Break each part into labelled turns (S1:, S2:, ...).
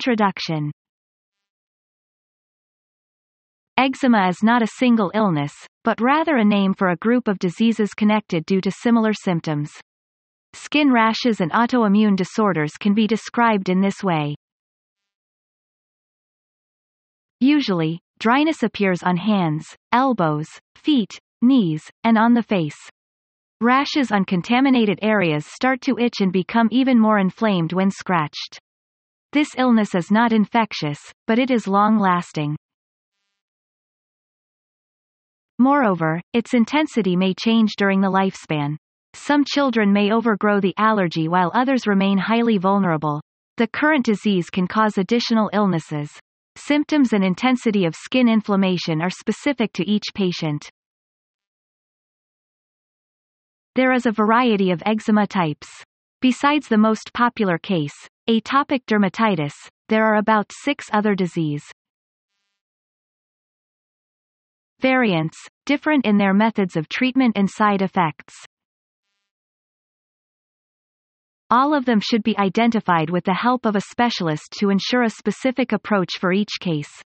S1: Introduction Eczema is not a single illness, but rather a name for a group of diseases connected due to similar symptoms. Skin rashes and autoimmune disorders can be described in this way. Usually, dryness appears on hands, elbows, feet, knees, and on the face. Rashes on contaminated areas start to itch and become even more inflamed when scratched. This illness is not infectious, but it is long-lasting. Moreover, its intensity may change during the lifespan. Some children may overgrow the allergy while others remain highly vulnerable. The current disease can cause additional illnesses. Symptoms and intensity of skin inflammation are specific to each patient. There is a variety of eczema types. Besides the most popular case, atopic dermatitis, there are about six other disease. Variants, different in their methods of treatment and side effects. All of them should be identified with the help of a specialist to ensure a specific approach for each case.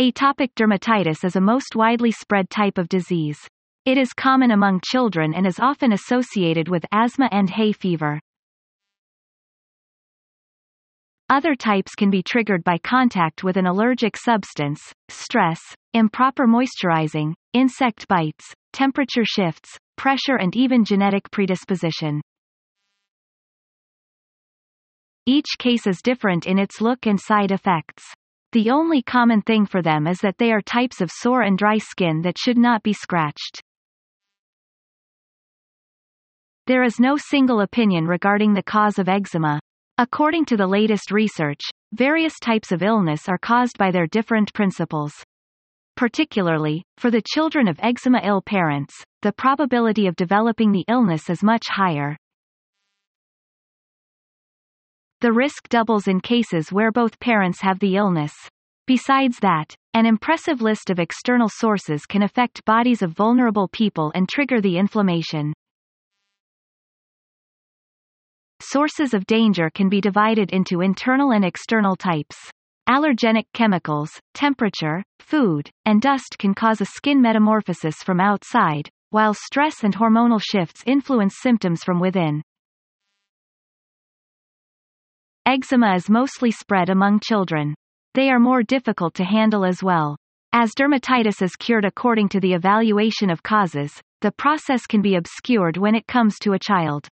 S1: Atopic dermatitis is a most widely spread type of disease. It is common among children and is often associated with asthma and hay fever. Other types can be triggered by contact with an allergic substance, stress, improper moisturizing, insect bites, temperature shifts, pressure and even genetic predisposition. Each case is different in its look and side effects. The only common thing for them is that they are types of sore and dry skin that should not be scratched. There is no single opinion regarding the cause of eczema. According to the latest research, various types of illness are caused by their different principles. Particularly, for the children of eczema-ill parents, the probability of developing the illness is much higher. The risk doubles in cases where both parents have the illness. Besides that, an impressive list of external sources can affect bodies of vulnerable people and trigger the inflammation. Sources of danger can be divided into internal and external types. Allergenic chemicals, temperature, food, and dust can cause a skin metamorphosis from outside, while stress and hormonal shifts influence symptoms from within. Eczema is mostly spread among children. They are more difficult to handle as well. As dermatitis is cured according to the evaluation of causes, the process can be obscured when it comes to a child.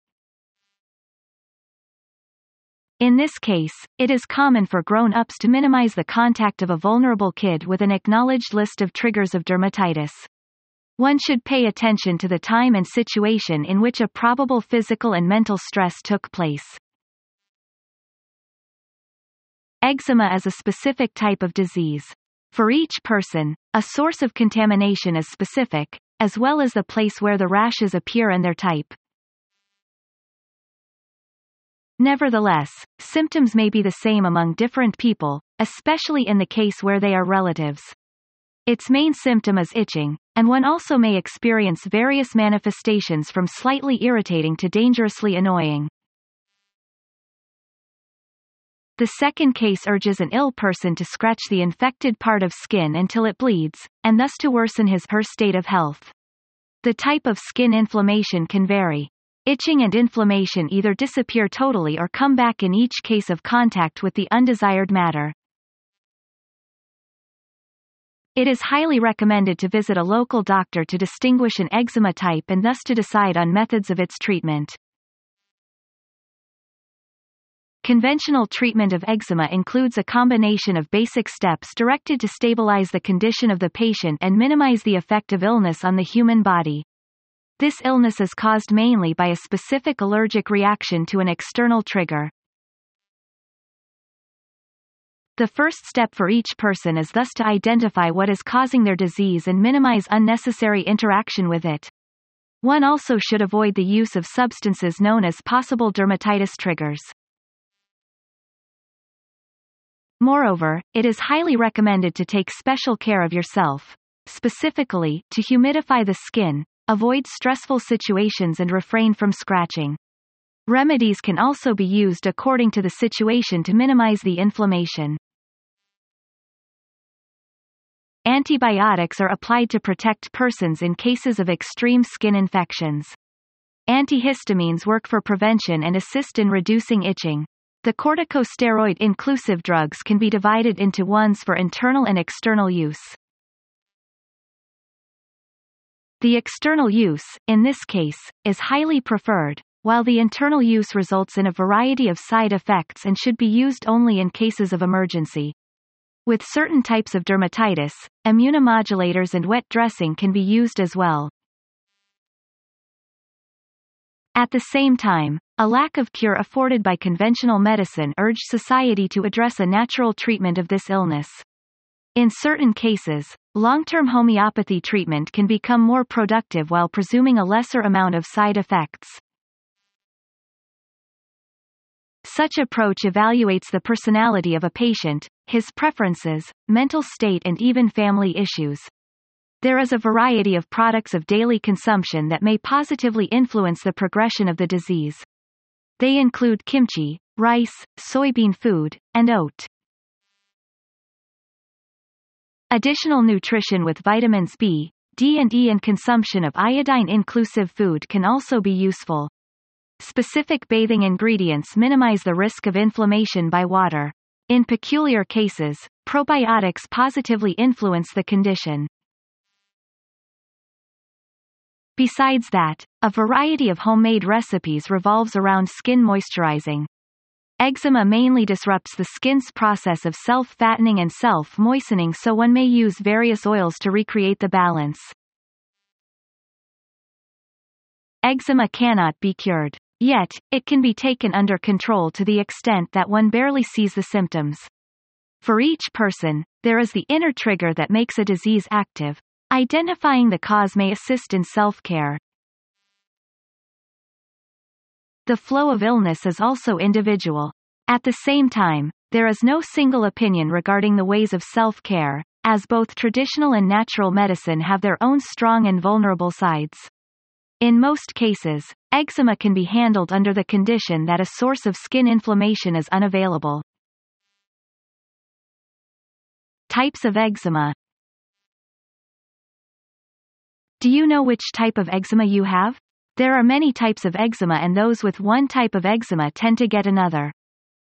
S1: In this case, it is common for grown-ups to minimize the contact of a vulnerable kid with an acknowledged list of triggers of dermatitis. One should pay attention to the time and situation in which a probable physical and mental stress took place. Eczema is a specific type of disease. For each person, a source of contamination is specific, as well as the place where the rashes appear and their type. Nevertheless, symptoms may be the same among different people, especially in the case where they are relatives. Its main symptom is itching, and one also may experience various manifestations from slightly irritating to dangerously annoying. The second case urges an ill person to scratch the infected part of skin until it bleeds, and thus to worsen his her state of health. The type of skin inflammation can vary. Itching and inflammation either disappear totally or come back in each case of contact with the undesired matter. It is highly recommended to visit a local doctor to distinguish an eczema type and thus to decide on methods of its treatment. Conventional treatment of eczema includes a combination of basic steps directed to stabilize the condition of the patient and minimize the effect of illness on the human body. This illness is caused mainly by a specific allergic reaction to an external trigger. The first step for each person is thus to identify what is causing their disease and minimize unnecessary interaction with it. One also should avoid the use of substances known as possible dermatitis triggers. Moreover, it is highly recommended to take special care of yourself. Specifically, to humidify the skin, Avoid stressful situations and refrain from scratching. Remedies can also be used according to the situation to minimize the inflammation. Antibiotics are applied to protect persons in cases of extreme skin infections. Antihistamines work for prevention and assist in reducing itching. The corticosteroid-inclusive drugs can be divided into ones for internal and external use. The external use, in this case, is highly preferred, while the internal use results in a variety of side effects and should be used only in cases of emergency. With certain types of dermatitis, immunomodulators and wet dressing can be used as well. At the same time, a lack of cure afforded by conventional medicine urged society to address a natural treatment of this illness. In certain cases, long-term homeopathy treatment can become more productive while presuming a lesser amount of side effects. Such approach evaluates the personality of a patient, his preferences, mental state and even family issues. There is a variety of products of daily consumption that may positively influence the progression of the disease. They include kimchi, rice, soybean food, and oat. Additional nutrition with vitamins B, D and E and consumption of iodine-inclusive food can also be useful. Specific bathing ingredients minimize the risk of inflammation by water. In peculiar cases, probiotics positively influence the condition. Besides that, a variety of homemade recipes revolves around skin moisturizing. Eczema mainly disrupts the skin's process of self-fattening and self-moistening so one may use various oils to recreate the balance. Eczema cannot be cured. Yet, it can be taken under control to the extent that one barely sees the symptoms. For each person, there is the inner trigger that makes a disease active. Identifying the cause may assist in self-care. The flow of illness is also individual. At the same time, there is no single opinion regarding the ways of self-care, as both traditional and natural medicine have their own strong and vulnerable sides. In most cases, eczema can be handled under the condition that a source of skin inflammation is unavailable. Types of eczema Do you know which type of eczema you have? There are many types of eczema and those with one type of eczema tend to get another.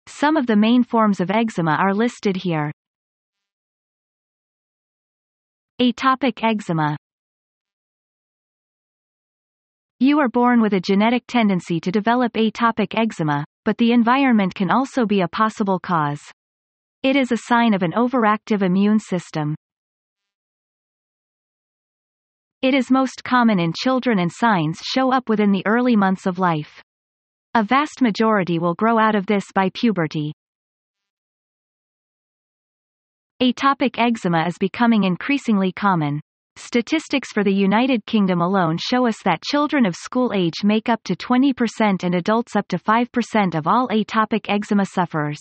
S1: Some of the main forms of eczema are listed here. Atopic eczema you are born with a genetic tendency to develop atopic eczema, but the environment can also be a possible cause. It is a sign of an overactive immune system. It is most common in children and signs show up within the early months of life. A vast majority will grow out of this by puberty. Atopic eczema is becoming increasingly common. Statistics for the United Kingdom alone show us that children of school age make up to 20% and adults up to 5% of all atopic eczema sufferers.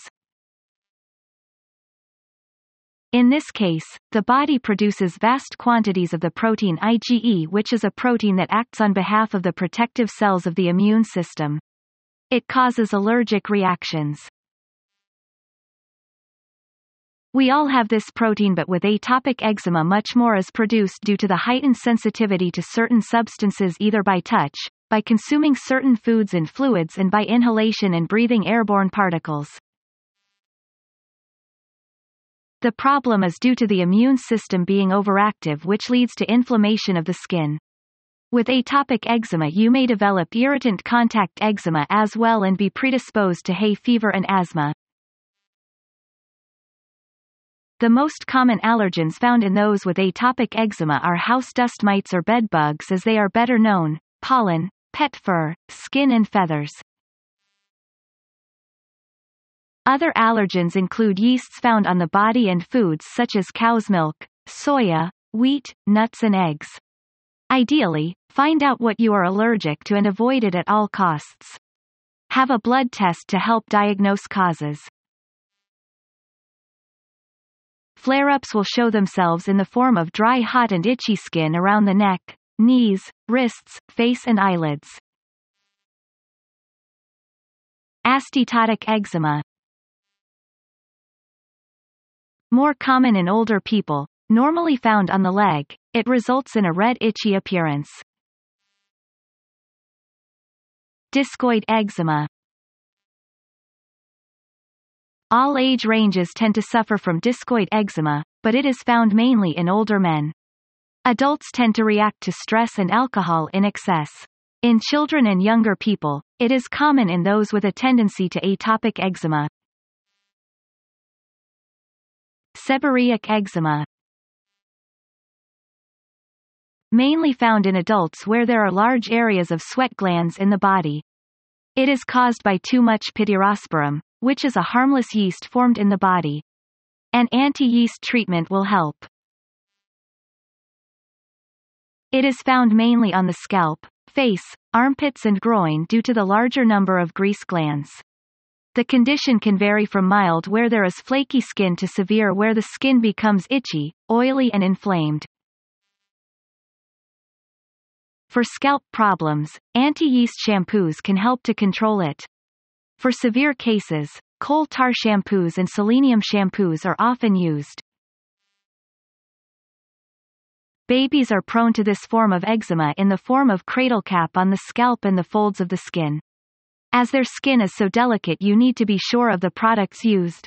S1: In this case, the body produces vast quantities of the protein IgE which is a protein that acts on behalf of the protective cells of the immune system. It causes allergic reactions. We all have this protein but with atopic eczema much more is produced due to the heightened sensitivity to certain substances either by touch, by consuming certain foods and fluids and by inhalation and breathing airborne particles. The problem is due to the immune system being overactive which leads to inflammation of the skin. With atopic eczema you may develop irritant contact eczema as well and be predisposed to hay fever and asthma. The most common allergens found in those with atopic eczema are house dust mites or bed bugs as they are better known, pollen, pet fur, skin and feathers. Other allergens include yeasts found on the body and foods such as cow's milk, soya, wheat, nuts and eggs. Ideally, find out what you are allergic to and avoid it at all costs. Have a blood test to help diagnose causes. Flare-ups will show themselves in the form of dry hot and itchy skin around the neck, knees, wrists, face and eyelids. Asteatotic eczema More common in older people, normally found on the leg, it results in a red itchy appearance. Discoid eczema All age ranges tend to suffer from discoid eczema, but it is found mainly in older men. Adults tend to react to stress and alcohol in excess. In children and younger people, it is common in those with a tendency to atopic eczema. Seborrheic eczema Mainly found in adults where there are large areas of sweat glands in the body. It is caused by too much pityrosporum, which is a harmless yeast formed in the body. An anti-yeast treatment will help. It is found mainly on the scalp, face, armpits and groin due to the larger number of grease glands. The condition can vary from mild where there is flaky skin to severe where the skin becomes itchy, oily and inflamed. For scalp problems, anti-yeast shampoos can help to control it. For severe cases, coal tar shampoos and selenium shampoos are often used. Babies are prone to this form of eczema in the form of cradle cap on the scalp and the folds of the skin. As their skin is so delicate you need to be sure of the products used.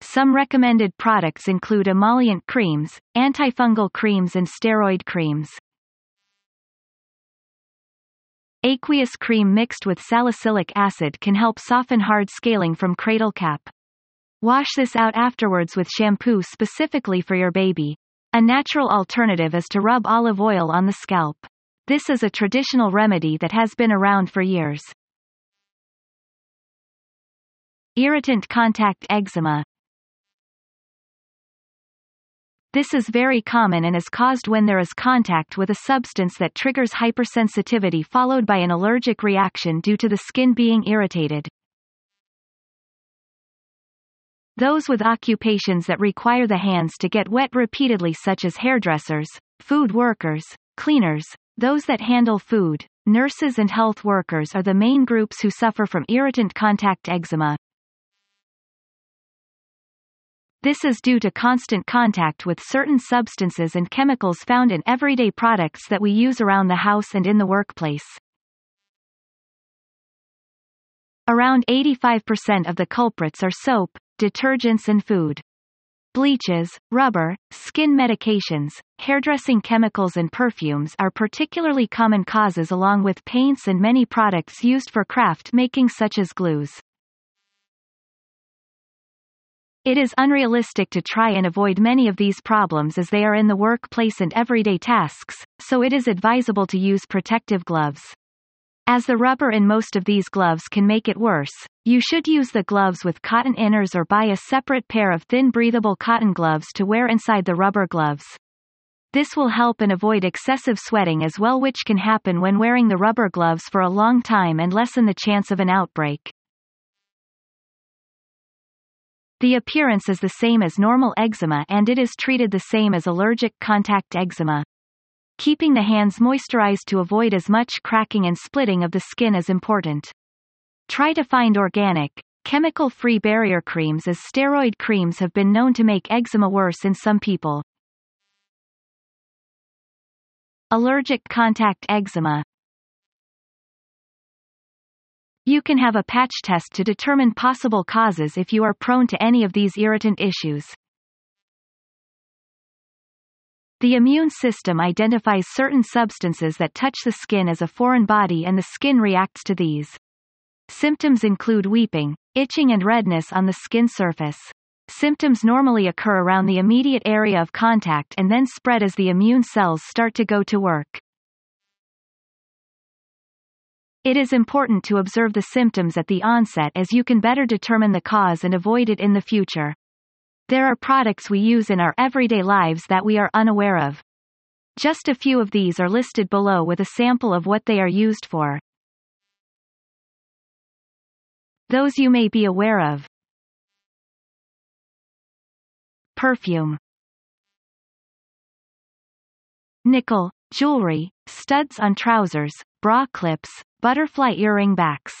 S1: Some recommended products include emollient creams, antifungal creams and steroid creams. Aqueous cream mixed with salicylic acid can help soften hard scaling from cradle cap. Wash this out afterwards with shampoo specifically for your baby. A natural alternative is to rub olive oil on the scalp. This is a traditional remedy that has been around for years. Irritant contact eczema This is very common and is caused when there is contact with a substance that triggers hypersensitivity followed by an allergic reaction due to the skin being irritated. Those with occupations that require the hands to get wet repeatedly such as hairdressers, food workers, cleaners, those that handle food, nurses and health workers are the main groups who suffer from irritant contact eczema. This is due to constant contact with certain substances and chemicals found in everyday products that we use around the house and in the workplace. Around 85% of the culprits are soap, detergents and food. Bleaches, rubber, skin medications, hairdressing chemicals and perfumes are particularly common causes along with paints and many products used for craft making such as glues. It is unrealistic to try and avoid many of these problems as they are in the workplace and everyday tasks, so it is advisable to use protective gloves. As the rubber in most of these gloves can make it worse, you should use the gloves with cotton inners or buy a separate pair of thin breathable cotton gloves to wear inside the rubber gloves. This will help and avoid excessive sweating as well which can happen when wearing the rubber gloves for a long time and lessen the chance of an outbreak. The appearance is the same as normal eczema and it is treated the same as allergic contact eczema. Keeping the hands moisturized to avoid as much cracking and splitting of the skin is important. Try to find organic, chemical-free barrier creams as steroid creams have been known to make eczema worse in some people. Allergic contact eczema You can have a patch test to determine possible causes if you are prone to any of these irritant issues. The immune system identifies certain substances that touch the skin as a foreign body and the skin reacts to these. Symptoms include weeping, itching and redness on the skin surface. Symptoms normally occur around the immediate area of contact and then spread as the immune cells start to go to work. It is important to observe the symptoms at the onset as you can better determine the cause and avoid it in the future. There are products we use in our everyday lives that we are unaware of. Just a few of these are listed below with a sample of what they are used for. Those you may be aware of. Perfume Nickel, jewelry, studs on trousers, bra clips, butterfly earring backs.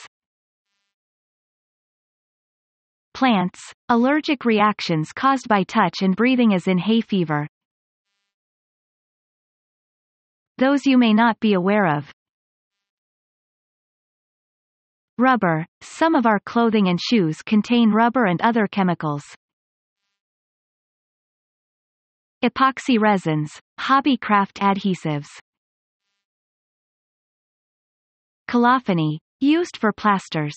S1: Plants, allergic reactions caused by touch and breathing as in hay fever. Those you may not be aware of. Rubber. Some of our clothing and shoes contain rubber and other chemicals. Epoxy resins, hobby craft adhesives. Colophony, used for plasters.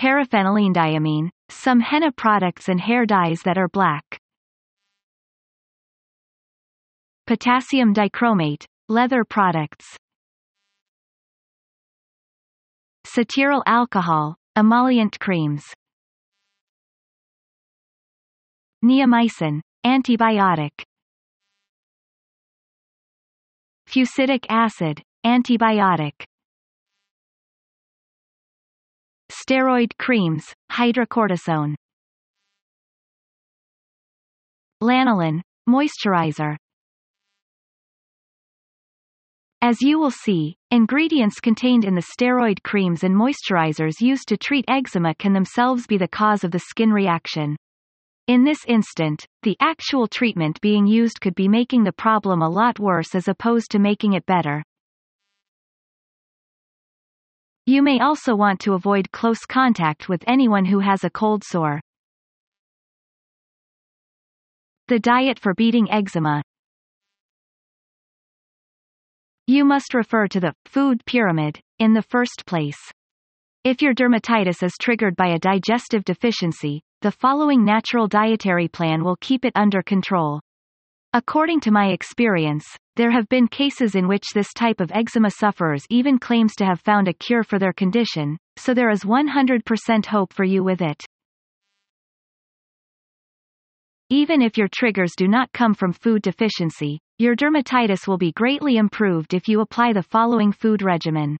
S1: Paraphenylenediamine, some henna products and hair dyes that are black. Potassium dichromate, leather products. Cetyl alcohol, emollient creams. Neomycin, antibiotic. Fusidic acid, antibiotic. Steroid creams, hydrocortisone. Lanolin, moisturizer. As you will see, ingredients contained in the steroid creams and moisturizers used to treat eczema can themselves be the cause of the skin reaction. In this instant, the actual treatment being used could be making the problem a lot worse as opposed to making it better. You may also want to avoid close contact with anyone who has a cold sore. The diet for beating eczema. You must refer to the food pyramid in the first place. If your dermatitis is triggered by a digestive deficiency, the following natural dietary plan will keep it under control. According to my experience, there have been cases in which this type of eczema sufferers even claims to have found a cure for their condition, so there is 100% hope for you with it. Even if your triggers do not come from food deficiency, your dermatitis will be greatly improved if you apply the following food regimen.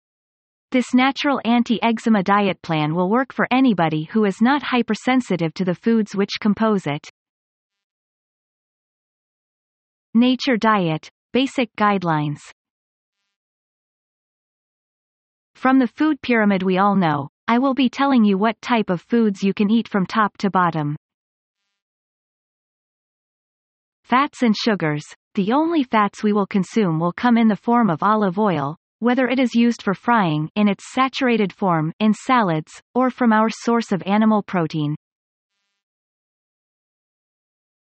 S1: This natural anti-eczema diet plan will work for anybody who is not hypersensitive to the foods which compose it. Nature Diet Basic Guidelines From the food pyramid we all know, I will be telling you what type of foods you can eat from top to bottom. Fats and sugars. The only fats we will consume will come in the form of olive oil, whether it is used for frying in its saturated form in salads, or from our source of animal protein.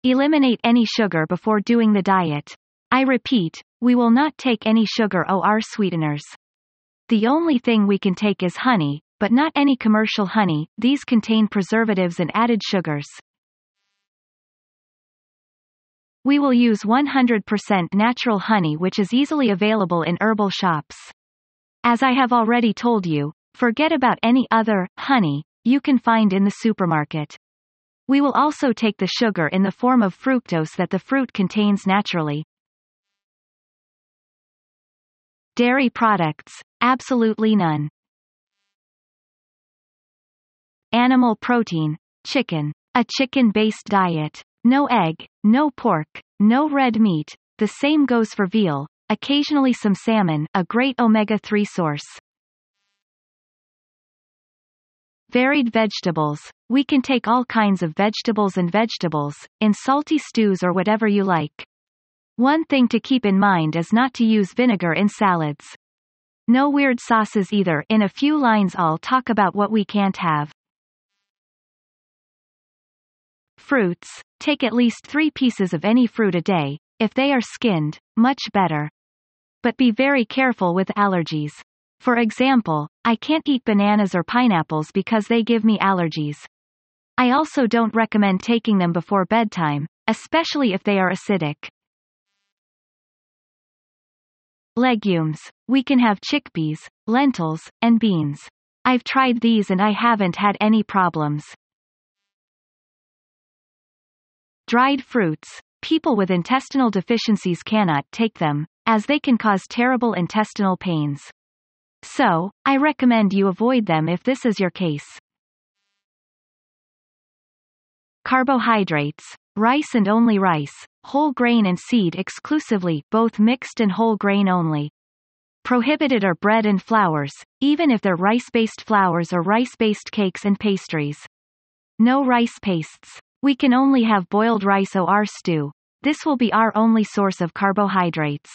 S1: Eliminate any sugar before doing the diet. I repeat, we will not take any sugar or sweeteners. The only thing we can take is honey, but not any commercial honey, these contain preservatives and added sugars. We will use 100% natural honey which is easily available in herbal shops. As I have already told you, forget about any other honey you can find in the supermarket. We will also take the sugar in the form of fructose that the fruit contains naturally. Dairy products, absolutely none. Animal protein, chicken. A chicken-based diet. No egg, no pork, no red meat, the same goes for veal, occasionally some salmon, a great omega-3 source. Varied vegetables. We can take all kinds of vegetables and vegetables, in salty stews or whatever you like. One thing to keep in mind is not to use vinegar in salads. No weird sauces either in a few lines I'll talk about what we can't have. Fruits. Take at least three pieces of any fruit a day, if they are skinned, much better. But be very careful with allergies. For example, I can't eat bananas or pineapples because they give me allergies. I also don't recommend taking them before bedtime, especially if they are acidic. Legumes. We can have chickpeas, lentils, and beans. I've tried these and I haven't had any problems. Dried fruits. People with intestinal deficiencies cannot take them, as they can cause terrible intestinal pains. So, I recommend you avoid them if this is your case. Carbohydrates. Rice and only rice, whole grain and seed exclusively, both mixed and whole grain only. Prohibited are bread and flours, even if they're rice-based flours or rice-based cakes and pastries. No rice pastes. We can only have boiled rice or stew. This will be our only source of carbohydrates.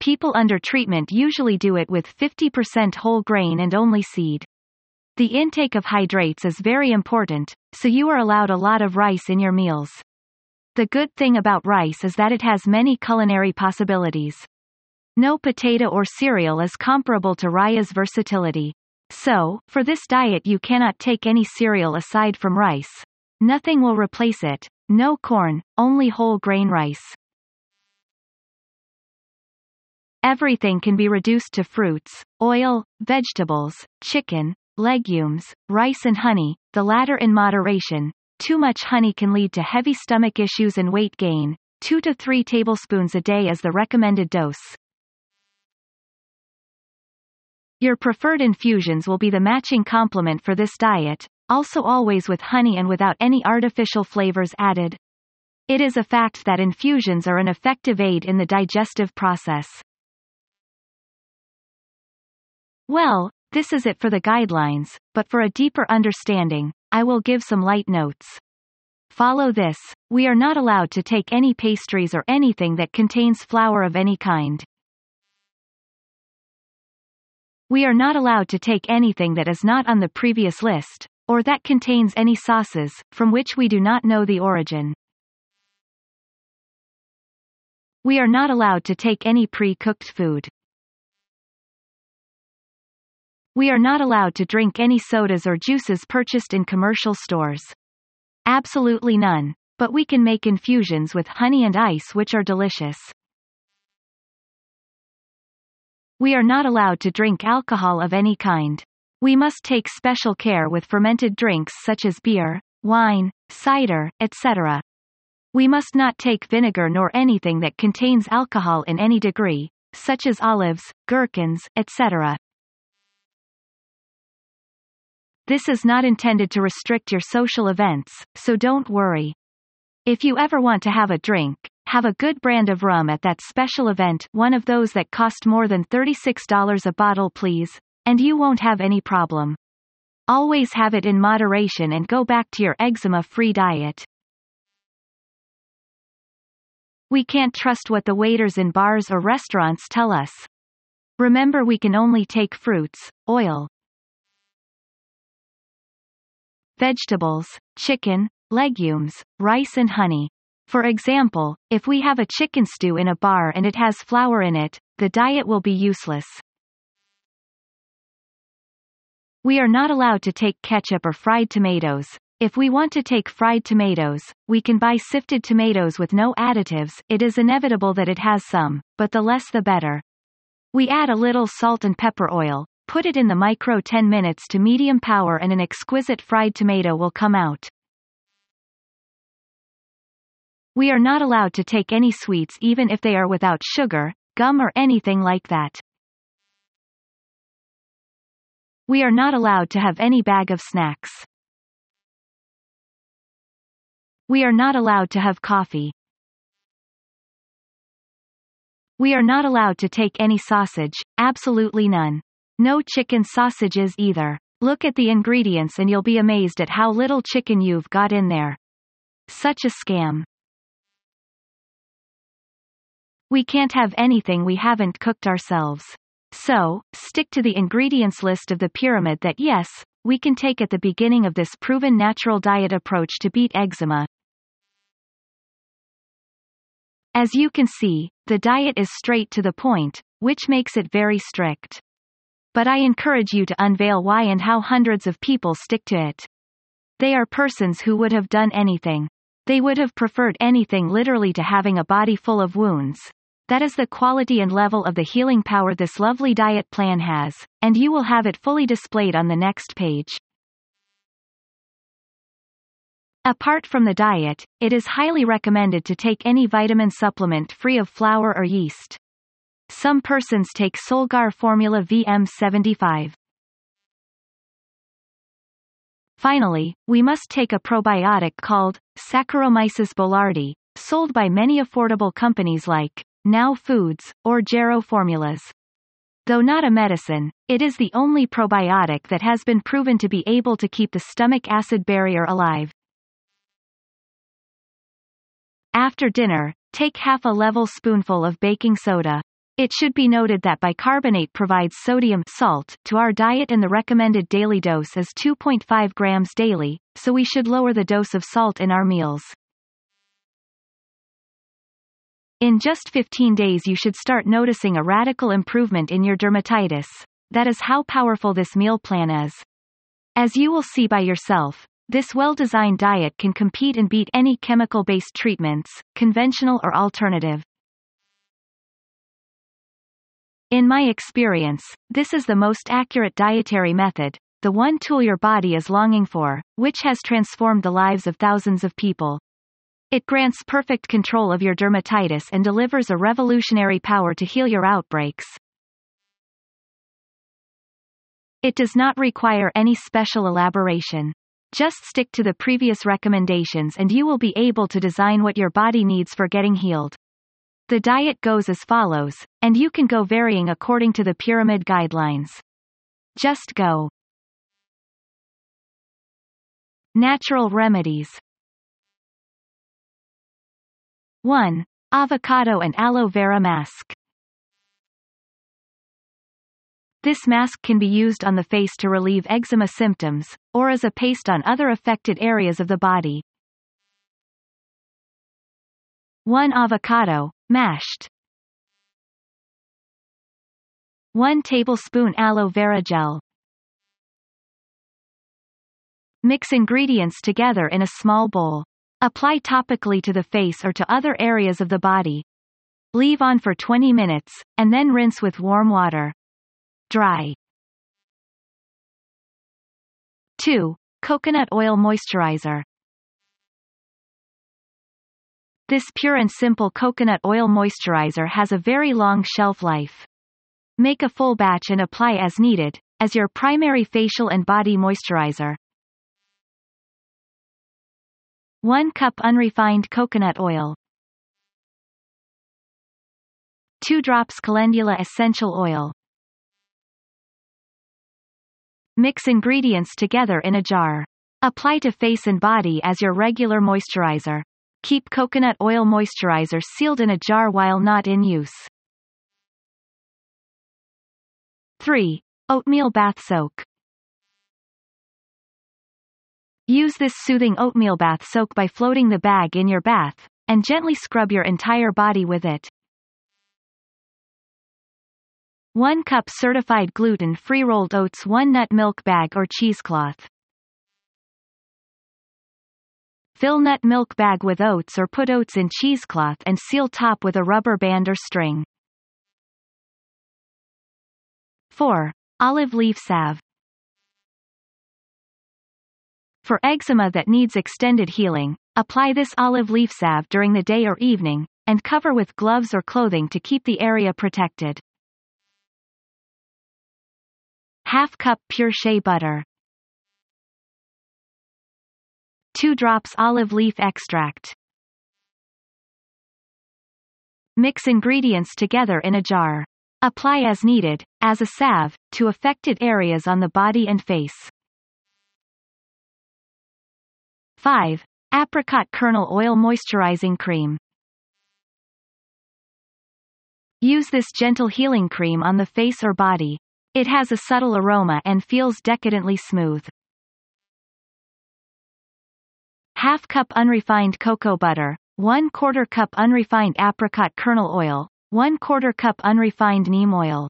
S1: People under treatment usually do it with 50% whole grain and only seed. The intake of hydrates is very important, so you are allowed a lot of rice in your meals. The good thing about rice is that it has many culinary possibilities. No potato or cereal is comparable to rice's versatility. So, for this diet you cannot take any cereal aside from rice. Nothing will replace it. No corn, only whole grain rice. Everything can be reduced to fruits, oil, vegetables, chicken, legumes, rice and honey, the latter in moderation. Too much honey can lead to heavy stomach issues and weight gain. 2 to 3 tablespoons a day is the recommended dose. Your preferred infusions will be the matching complement for this diet, also always with honey and without any artificial flavors added. It is a fact that infusions are an effective aid in the digestive process. Well, this is it for the guidelines, but for a deeper understanding, I will give some light notes. Follow this. We are not allowed to take any pastries or anything that contains flour of any kind. We are not allowed to take anything that is not on the previous list, or that contains any sauces, from which we do not know the origin. We are not allowed to take any pre-cooked food. We are not allowed to drink any sodas or juices purchased in commercial stores. Absolutely none. But we can make infusions with honey and ice which are delicious. We are not allowed to drink alcohol of any kind. We must take special care with fermented drinks such as beer, wine, cider, etc. We must not take vinegar nor anything that contains alcohol in any degree, such as olives, gherkins, etc. This is not intended to restrict your social events, so don't worry. If you ever want to have a drink, have a good brand of rum at that special event, one of those that cost more than $36 a bottle please, and you won't have any problem. Always have it in moderation and go back to your eczema-free diet. We can't trust what the waiters in bars or restaurants tell us. Remember we can only take fruits, oil, vegetables, chicken, legumes, rice and honey. For example, if we have a chicken stew in a bar and it has flour in it, the diet will be useless. We are not allowed to take ketchup or fried tomatoes. If we want to take fried tomatoes, we can buy sifted tomatoes with no additives, it is inevitable that it has some, but the less the better. We add a little salt and pepper oil, Put it in the micro 10 minutes to medium power and an exquisite fried tomato will come out. We are not allowed to take any sweets even if they are without sugar, gum or anything like that. We are not allowed to have any bag of snacks. We are not allowed to have coffee. We are not allowed to take any sausage, absolutely none. No chicken sausages either. Look at the ingredients and you'll be amazed at how little chicken you've got in there. Such a scam. We can't have anything we haven't cooked ourselves. So, stick to the ingredients list of the pyramid that yes, we can take at the beginning of this proven natural diet approach to beat eczema. As you can see, the diet is straight to the point, which makes it very strict but I encourage you to unveil why and how hundreds of people stick to it. They are persons who would have done anything. They would have preferred anything literally to having a body full of wounds. That is the quality and level of the healing power this lovely diet plan has, and you will have it fully displayed on the next page. Apart from the diet, it is highly recommended to take any vitamin supplement free of flour or yeast. Some persons take Solgar Formula VM75. Finally, we must take a probiotic called Saccharomyces boulardii, sold by many affordable companies like Now Foods, or Jarrow formulas. Though not a medicine, it is the only probiotic that has been proven to be able to keep the stomach acid barrier alive. After dinner, take half a level spoonful of baking soda. It should be noted that bicarbonate provides sodium salt to our diet and the recommended daily dose is 2.5 grams daily, so we should lower the dose of salt in our meals. In just 15 days you should start noticing a radical improvement in your dermatitis. That is how powerful this meal plan is. As you will see by yourself, this well-designed diet can compete and beat any chemical-based treatments, conventional or alternative. In my experience, this is the most accurate dietary method, the one tool your body is longing for, which has transformed the lives of thousands of people. It grants perfect control of your dermatitis and delivers a revolutionary power to heal your outbreaks. It does not require any special elaboration. Just stick to the previous recommendations and you will be able to design what your body needs for getting healed. The diet goes as follows, and you can go varying according to the pyramid guidelines. Just go. Natural remedies 1. Avocado and aloe vera mask. This mask can be used on the face to relieve eczema symptoms, or as a paste on other affected areas of the body. 1 avocado, mashed. 1 tablespoon aloe vera gel. Mix ingredients together in a small bowl. Apply topically to the face or to other areas of the body. Leave on for 20 minutes, and then rinse with warm water. Dry. 2. Coconut oil moisturizer. This pure and simple coconut oil moisturizer has a very long shelf life. Make a full batch and apply as needed, as your primary facial and body moisturizer. 1 cup unrefined coconut oil 2 drops calendula essential oil Mix ingredients together in a jar. Apply to face and body as your regular moisturizer. Keep coconut oil moisturizer sealed in a jar while not in use. 3. Oatmeal bath soak Use this soothing oatmeal bath soak by floating the bag in your bath, and gently scrub your entire body with it. 1 cup certified gluten-free rolled oats 1 nut milk bag or cheesecloth. Fill nut milk bag with oats or put oats in cheesecloth and seal top with a rubber band or string. 4. Olive leaf salve. For eczema that needs extended healing, apply this olive leaf salve during the day or evening, and cover with gloves or clothing to keep the area protected. Half cup pure shea butter. 2 drops olive leaf extract. Mix ingredients together in a jar. Apply as needed, as a salve, to affected areas on the body and face. 5. Apricot kernel oil moisturizing cream. Use this gentle healing cream on the face or body. It has a subtle aroma and feels decadently smooth. Half cup unrefined cocoa butter, 1 quarter cup unrefined apricot kernel oil, 1 quarter cup unrefined neem oil.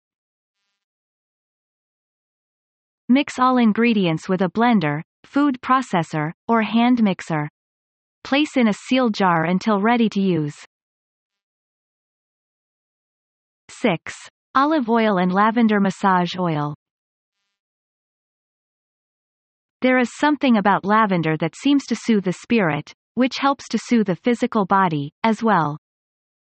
S1: Mix all ingredients with a blender, food processor, or hand mixer. Place in a sealed jar until ready to use. 6. Olive oil and lavender massage oil. There is something about lavender that seems to soothe the spirit, which helps to soothe the physical body, as well.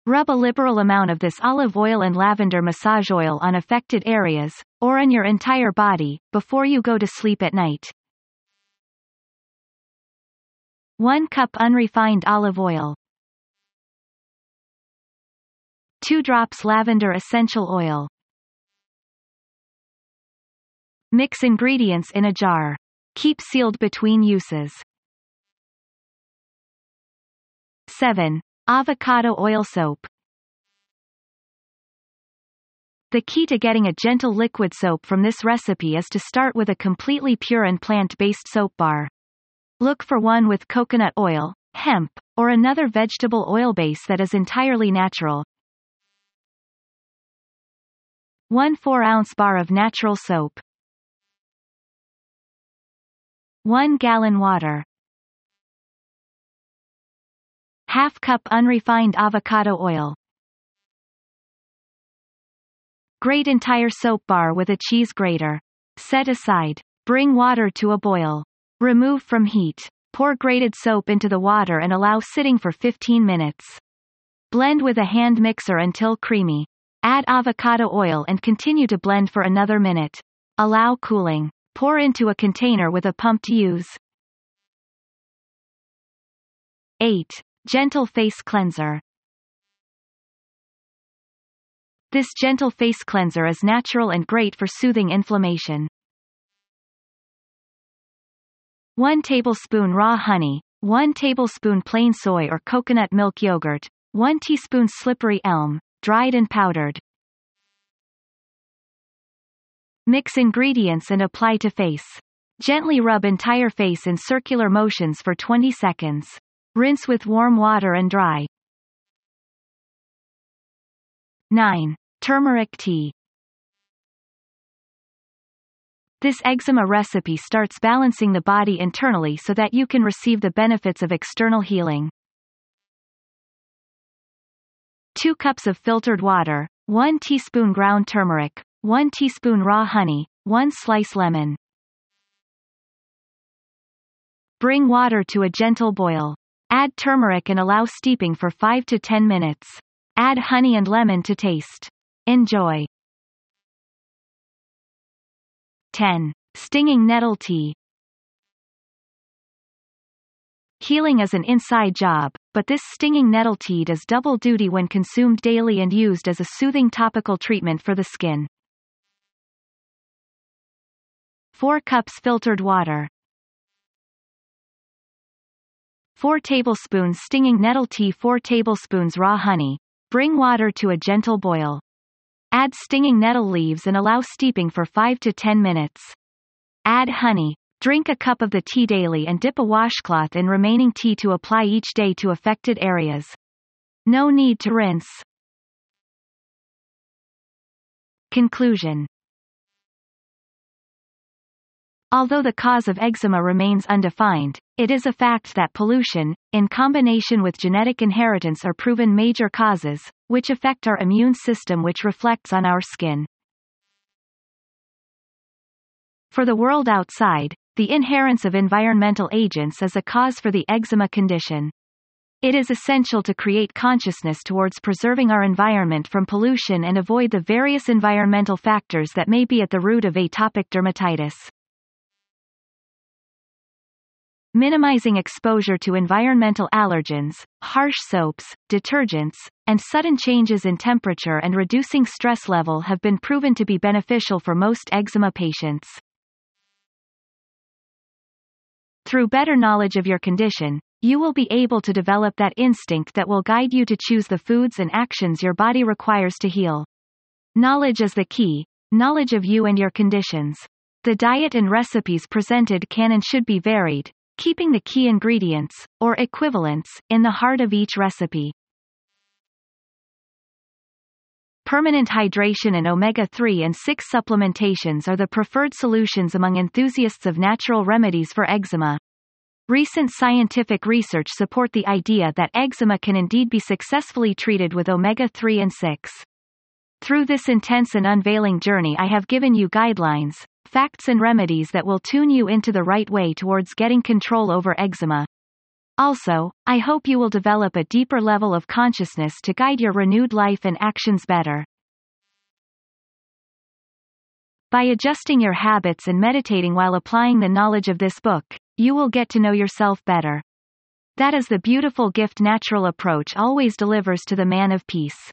S1: Rub a liberal amount of this olive oil and lavender massage oil on affected areas, or on your entire body, before you go to sleep at night. 1 cup unrefined olive oil 2 drops lavender essential oil. Mix ingredients in a jar. Keep sealed between uses. 7. Avocado oil soap. The key to getting a gentle liquid soap from this recipe is to start with a completely pure and plant-based soap bar. Look for one with coconut oil, hemp, or another vegetable oil base that is entirely natural. 1 4-ounce bar of natural soap. 1 gallon water. Half cup unrefined avocado oil. Grate entire soap bar with a cheese grater. Set aside. Bring water to a boil. Remove from heat. Pour grated soap into the water and allow sitting for 15 minutes. Blend with a hand mixer until creamy. Add avocado oil and continue to blend for another minute. Allow cooling. Pour into a container with a pump to use. 8. Gentle Face Cleanser. This gentle face cleanser is natural and great for soothing inflammation. 1 tablespoon raw honey, 1 tablespoon plain soy or coconut milk yogurt, 1 teaspoon slippery elm, dried and powdered. Mix ingredients and apply to face. Gently rub entire face in circular motions for 20 seconds. Rinse with warm water and dry. 9. Turmeric tea. This eczema recipe starts balancing the body internally so that you can receive the benefits of external healing. 2 cups of filtered water, 1 teaspoon ground turmeric, 1 teaspoon raw honey, 1 slice lemon. Bring water to a gentle boil. Add turmeric and allow steeping for 5 to 10 minutes. Add honey and lemon to taste. Enjoy. 10. Stinging nettle tea. Healing is an inside job, but this stinging nettle tea does double duty when consumed daily and used as a soothing topical treatment for the skin. 4 cups filtered water. 4 tablespoons stinging nettle tea 4 tablespoons raw honey. Bring water to a gentle boil. Add stinging nettle leaves and allow steeping for 5 to 10 minutes. Add honey. Drink a cup of the tea daily and dip a washcloth in remaining tea to apply each day to affected areas. No need to rinse. Conclusion Although the cause of eczema remains undefined, it is a fact that pollution, in combination with genetic inheritance are proven major causes, which affect our immune system which reflects on our skin. For the world outside, the inherence of environmental agents is a cause for the eczema condition. It is essential to create consciousness towards preserving our environment from pollution and avoid the various environmental factors that may be at the root of atopic dermatitis. Minimizing exposure to environmental allergens, harsh soaps, detergents, and sudden changes in temperature and reducing stress level have been proven to be beneficial for most eczema patients. Through better knowledge of your condition, you will be able to develop that instinct that will guide you to choose the foods and actions your body requires to heal. Knowledge is the key, knowledge of you and your conditions. The diet and recipes presented can and should be varied, keeping the key ingredients, or equivalents, in the heart of each recipe. Permanent hydration and omega-3 and 6 supplementations are the preferred solutions among enthusiasts of natural remedies for eczema. Recent scientific research support the idea that eczema can indeed be successfully treated with omega-3 and 6. Through this intense and unveiling journey I have given you guidelines, facts and remedies that will tune you into the right way towards getting control over eczema. Also, I hope you will develop a deeper level of consciousness to guide your renewed life and actions better. By adjusting your habits and meditating while applying the knowledge of this book, you will get to know yourself better. That is the beautiful gift natural approach always delivers to the man of peace.